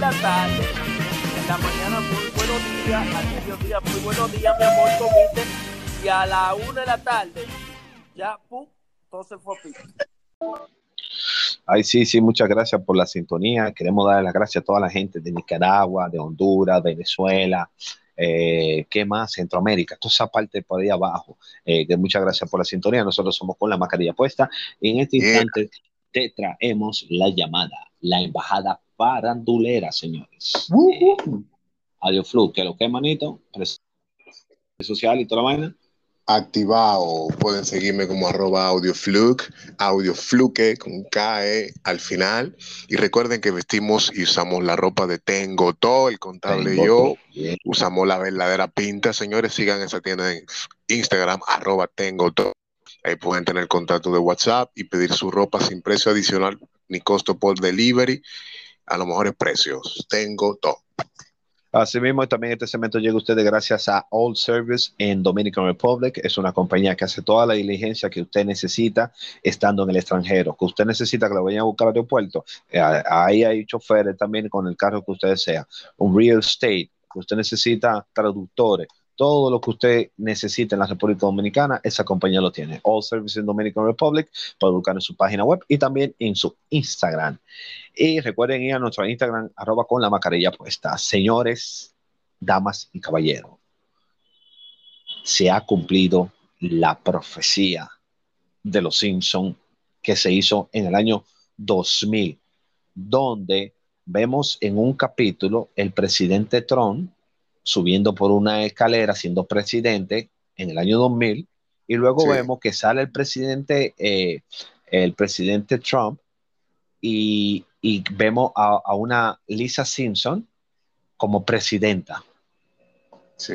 La tarde, en la mañana muy buenos días, al mediodía muy buenos días, mi amor, comiste, y a la una de la tarde, ya, pum, todo se fue a pico. Ay, sí, sí, muchas gracias por la sintonía. Queremos darle las gracias a toda la gente de Nicaragua, de Honduras, Venezuela, eh, ¿qué más? Centroamérica, toda esa parte por ahí abajo. Eh, que muchas gracias por la sintonía. Nosotros somos con la mascarilla puesta. Y en este instante te traemos la llamada, la embajada farandulera, señores. Eh, Audio Flu, que lo que, manito, Pres- social y toda la vaina. activado. Pueden seguirme como arroba audiofluke, audiofluke con KE al final. Y recuerden que vestimos y usamos la ropa de Tengo Todo, el contable Tengo yo. todo. Bien. Usamos la verdadera pinta. Señores, sigan esa tienda en Instagram, arroba Tengo Todo. Ahí pueden tener contacto de WhatsApp y pedir su ropa sin precio adicional ni costo por delivery a los mejores precios. Tengo todo. Asimismo, también este segmento llega a ustedes gracias a All Service en Dominican Republic. Es una compañía que hace toda la diligencia que usted necesita estando en el extranjero. Que usted necesita que lo vayan a buscar al aeropuerto. eh, ahí hay choferes también con el carro que usted desea. Un real estate, que usted necesita traductores. Todo lo que usted necesita en la República Dominicana, esa compañía lo tiene. All Service en Dominican Republic. Puede buscar en su página web y también en su Instagram. Y recuerden ir a nuestro Instagram, arroba con la mascarilla puesta. Señores, damas y caballeros, se ha cumplido la profecía de los Simpson que se hizo en el año 2000, donde vemos en un capítulo el presidente Trump subiendo por una escalera siendo presidente en el año 2000 y luego Sí. vemos que sale el presidente eh, el presidente Trump y, y vemos a, a una Lisa Simpson como presidenta. Sí.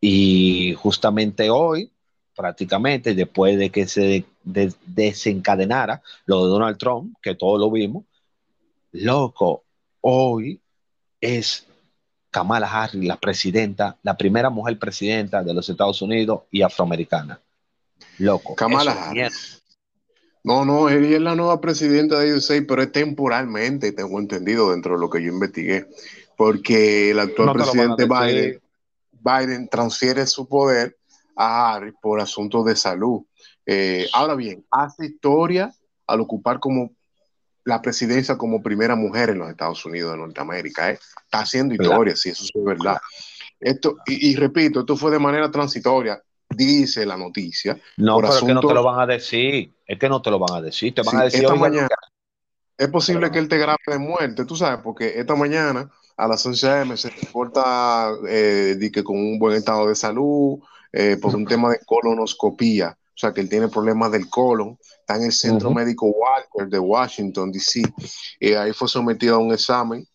Y justamente hoy, prácticamente después de que se de- desencadenara lo de Donald Trump, que todos lo vimos, loco, hoy es Kamala Harris la presidenta, la primera mujer presidenta de los Estados Unidos y afroamericana. Loco. Kamala Harris. mierda. No, no, ella es la nueva presidenta de USA, pero es temporalmente, tengo entendido dentro de lo que yo investigué, porque el actual No presidente. Biden, Biden transfiere su poder a Harris por asuntos de salud. Eh, ahora bien, hace historia al ocupar como la presidencia como primera mujer en los Estados Unidos de Norteamérica. ¿eh? Está haciendo historia, si eso es verdad. Esto, y, y repito, esto fue de manera transitoria, dice la noticia. No, pero es que no te asunto- lo van a decir. Es que no te lo van a decir. Te van Sí, a decir esta "Oiga, mañana es posible que él te grabe de muerte, tú sabes, porque esta mañana a las 11 a.m. se reporta eh, que con un buen estado de salud eh, por un tema de colonoscopía, o sea que él tiene problemas del colon, está en el Centro. Médico Walker de Washington, D.C., y ahí fue sometido a un examen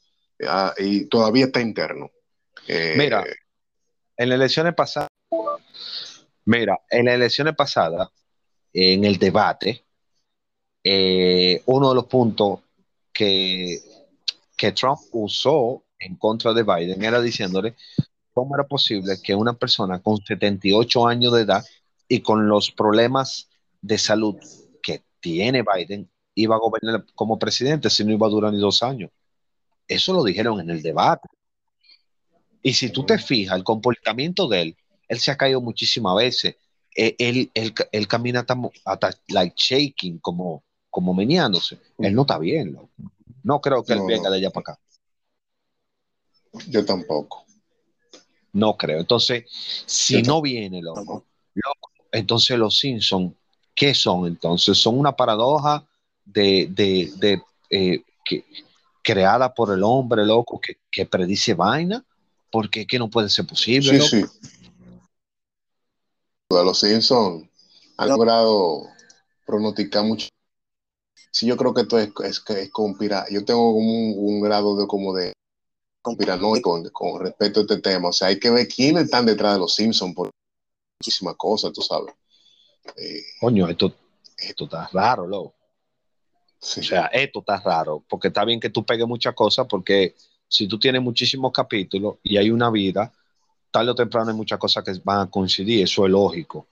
ah, y todavía está interno. Eh, Mira, en las elecciones pasadas, mira, en las elecciones pasadas, en el debate, eh, uno de los puntos que, que Trump usó en contra de Biden era diciéndole cómo era posible que una persona con 78 años de edad y con los problemas de salud que tiene Biden iba a gobernar como presidente si no iba a durar ni dos años. Eso lo dijeron en el debate. Y si tú te fijas, el comportamiento de él, él se ha caído muchísimas veces. Eh, Él, él, él camina hasta, hasta like shaking, como, como meneándose. Él no está bien, loco. No creo que él venga de allá para acá. yo tampoco. No creo. Entonces, si Yo no viene, loco, entonces los Simpsons, ¿qué son entonces? Son una paradoja de, de, de, eh, que, creada por el hombre, loco, que, que predice vaina, porque es que no puede ser posible. Sí, loco. sí. Los Simpsons han logrado pronosticar mucho Sí, yo creo que esto es, es, que es conspira. Yo tengo como un, un grado de como de conspiranoico con, con respecto a este tema. O sea, hay que ver quiénes están detrás de los Simpsons por muchísimas cosas, tú sabes. Eh, Coño, esto, esto está raro, loco. sí. O sea, esto está raro, porque está bien que tú pegues muchas cosas, porque si tú tienes muchísimos capítulos y hay una vida, tarde o temprano hay muchas cosas que van a coincidir, eso es lógico.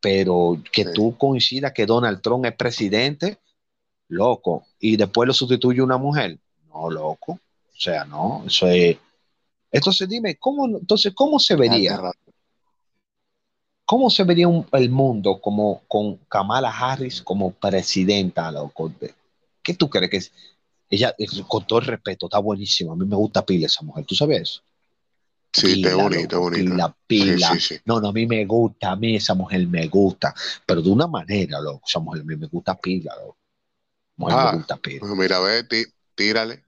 Pero que Sí. tú coincidas que Donald Trump es presidente, loco, y después lo sustituye una mujer, no, loco. O sea, no, eso es. Entonces dime, ¿cómo, entonces, ¿cómo se vería? Está. ¿Cómo se vería un- el mundo como con Kamala Harris como presidenta, loco? ¿Qué tú crees que es? Ella, es- con todo el respeto, está buenísima. A mí me gusta pila esa mujer, ¿tú sabes eso? Sí, te bonita, bonita. Pila, pila. Sí, sí, sí. No, no, a mí me gusta, a mí esa mujer me gusta, pero de una manera, loco, esa mujer a mí me gusta pila, loco. Mujer Ah. me gusta pila. Pues mira, ve, tí- tírale.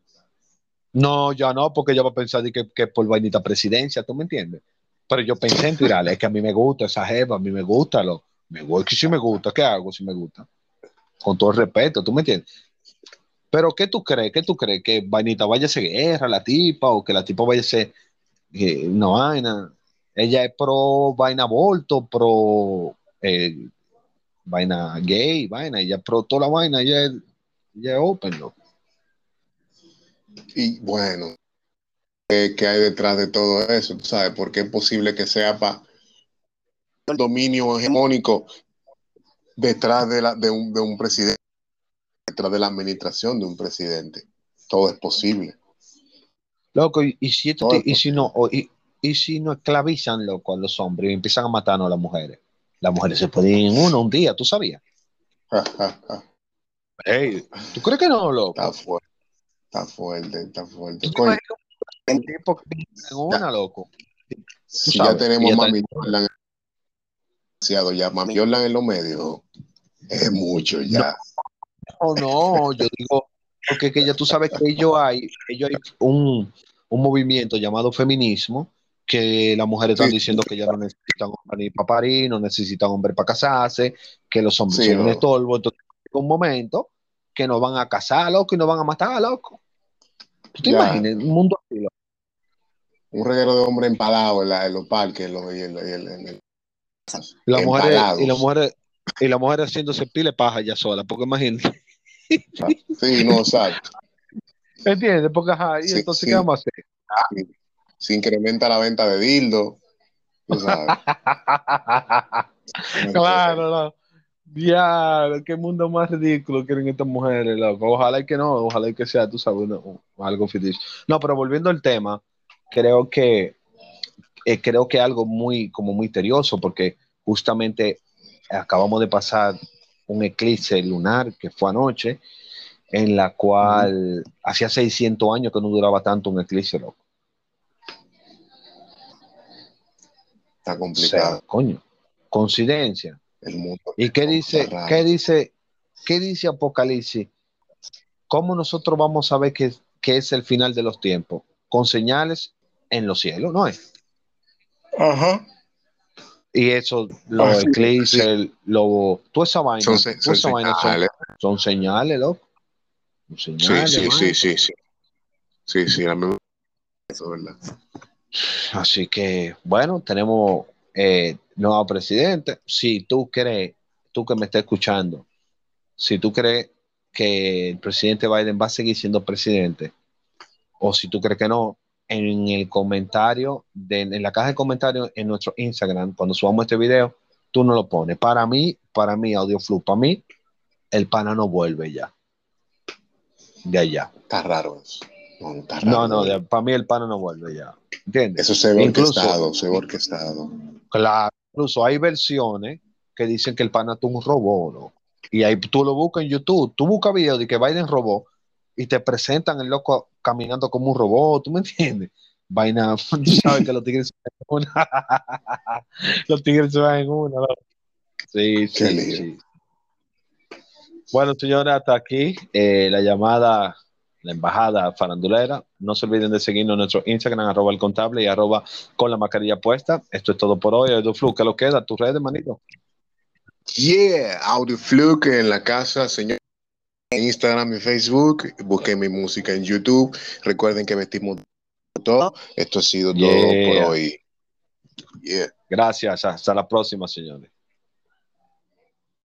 No, ya no, porque ella va a pensar que, que por vainita presidencia, ¿tú me entiendes? Pero yo pensé en tirarle, es que a mí me gusta esa jeva, a mí me gusta, lo, me gusta, que si me gusta, ¿qué hago si me gusta? Con todo el respeto, ¿tú me entiendes? Pero ¿qué tú crees? ¿Qué tú crees? ¿Que vainita vaya a ser guerra la tipa o que la tipa vaya a ser eh, una vaina? Ella es pro vaina aborto, pro eh, vaina gay, vaina, ella es pro toda la vaina, ella es, ella es open, ¿no? Y bueno, ¿qué, qué hay detrás de todo eso? ¿Tú sabes? Porque es posible que sea para el dominio hegemónico detrás de, la, de, un, de un presidente, detrás de la administración de un presidente. Todo es posible. Loco, y, y si, esto Todo te- y si no, o- y, y si no esclavizan, loco, a los hombres y empiezan a matarnos a las mujeres. Las mujeres se pueden ir en uno un día, ¿tú sabías? Ey, ¿tú crees que no, loco? está fuerte, está fuerte, está fuerte. ¿Tú te Coño, imaginas un tipo en una, loco? si ya tenemos Mami Jordan, demasiado ya, Mami Jordan en los medios, es mucho ya. No, no, yo digo, porque que ya tú sabes que ellos hay, ellos hay un, un movimiento llamado feminismo, que las mujeres están Sí. diciendo que ya no necesitan hombre ni para parir, no necesitan hombre para casarse, que los hombres Sí, son un estorbo, entonces un momento que nos van a casar, loco, y nos van a matar, loco. ¿Tú te Ya. imaginas? Un mundo. Un reguero de hombres empalados en, la- en los parques, en los, y en, en- en- en- Y las mujeres, y las mujeres, y las mujeres haciéndose pile paja ya sola, porque imagínate. Sí, no, exacto. ¿Entiendes? Porque ajá, y Sí, entonces, sí. ¿qué vamos a hacer? Se incrementa la venta de dildo. Tú sabes. Claro, no. Diablo, qué mundo más ridículo quieren estas mujeres, loco. Ojalá y que no, ojalá y que sea, tú sabes, algo ficticio. No, pero volviendo al tema, creo que eh, creo que algo muy, como muy misterioso, porque justamente acabamos de pasar un eclipse lunar que fue anoche, en la cual hacía 600 años que no duraba tanto un eclipse, loco. Está O sea, complicado coño, coincidencia. el mundo. ¿Y qué dice, qué dice, qué dice Apocalipsis? ¿Cómo nosotros vamos a saber que, que es el final de los tiempos? Con señales en los cielos, ¿no es? Ajá. Y eso, los Ah, sí, eclipses, sí. lo, toda esa vaina, Son, se- son esa vaina son, señales. son señales, loco. Son Sí, señales, sí, mano. sí, sí, sí. Sí, sí, la misma. Eso es verdad. Así que, bueno, tenemos eh, nuevo presidente. Si tú crees, tú que me estás escuchando, si tú crees que el presidente Biden va a seguir siendo presidente, o si tú crees que no, en el comentario, de, en la caja de comentarios en nuestro Instagram, cuando subamos este video, tú no lo pones. Para mí, para mí, AudioFlu, para mí, el pana no vuelve ya. De allá. Está raro eso. No, está raro. No, para mí el pana no vuelve ya. ¿Entiendes? Eso se ve Incluso- orquestado, se ve orquestado. Claro, incluso hay versiones que dicen que el pana tuvo un robot, ¿no? Y ahí tú lo buscas en YouTube, tú buscas videos de que Biden robó y te presentan el loco caminando como un robot, ¿tú me entiendes? Vaina, tú sabes que los tigres se van en una. los tigres se van en una. Sí, sí, sí. Bueno, señora, hasta aquí eh, la llamada, la embajada farandulera. No se olviden de seguirnos en nuestro Instagram, arroba el contable y arroba con la mascarilla puesta. Esto es todo por hoy. Flu, ¿qué lo queda? ¿Tus redes, manito? Yeah, Audio Fluke en la casa, señor. En Instagram y Facebook, busquen mi música en YouTube. Recuerden que vestimos todo. Esto ha sido todo por hoy. Yeah. Gracias. Hasta la próxima, señores.